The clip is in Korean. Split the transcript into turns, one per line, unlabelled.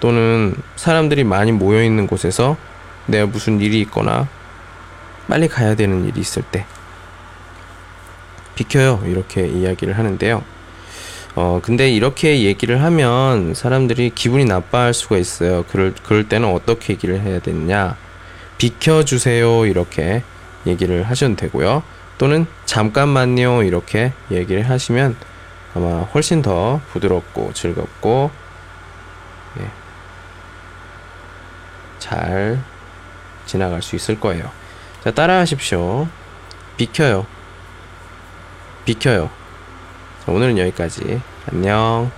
또는 사람들이 많이 모여 있는 곳에서 내가 무슨 일이 있거나 빨리 가야 되는 일이 있을 때 비켜요 이렇게 이야기를 하는데요. 어 근데 이렇게 얘기를 하면 사람들이 기분이 나빠할 수가 있어요. 그럴 그럴 때는 어떻게 얘기를 해야 되느냐? 비켜주세요 이렇게 얘기를 하셔도 되고요. 또는 잠깐만요 이렇게 얘기를 하시면 아마 훨씬 더 부드럽고 즐겁고 예, 잘 지나갈 수 있을 거예요. 자 따라 하십시오. 비켜요. 비켜요. 자, 오늘은 여기까지. 안녕.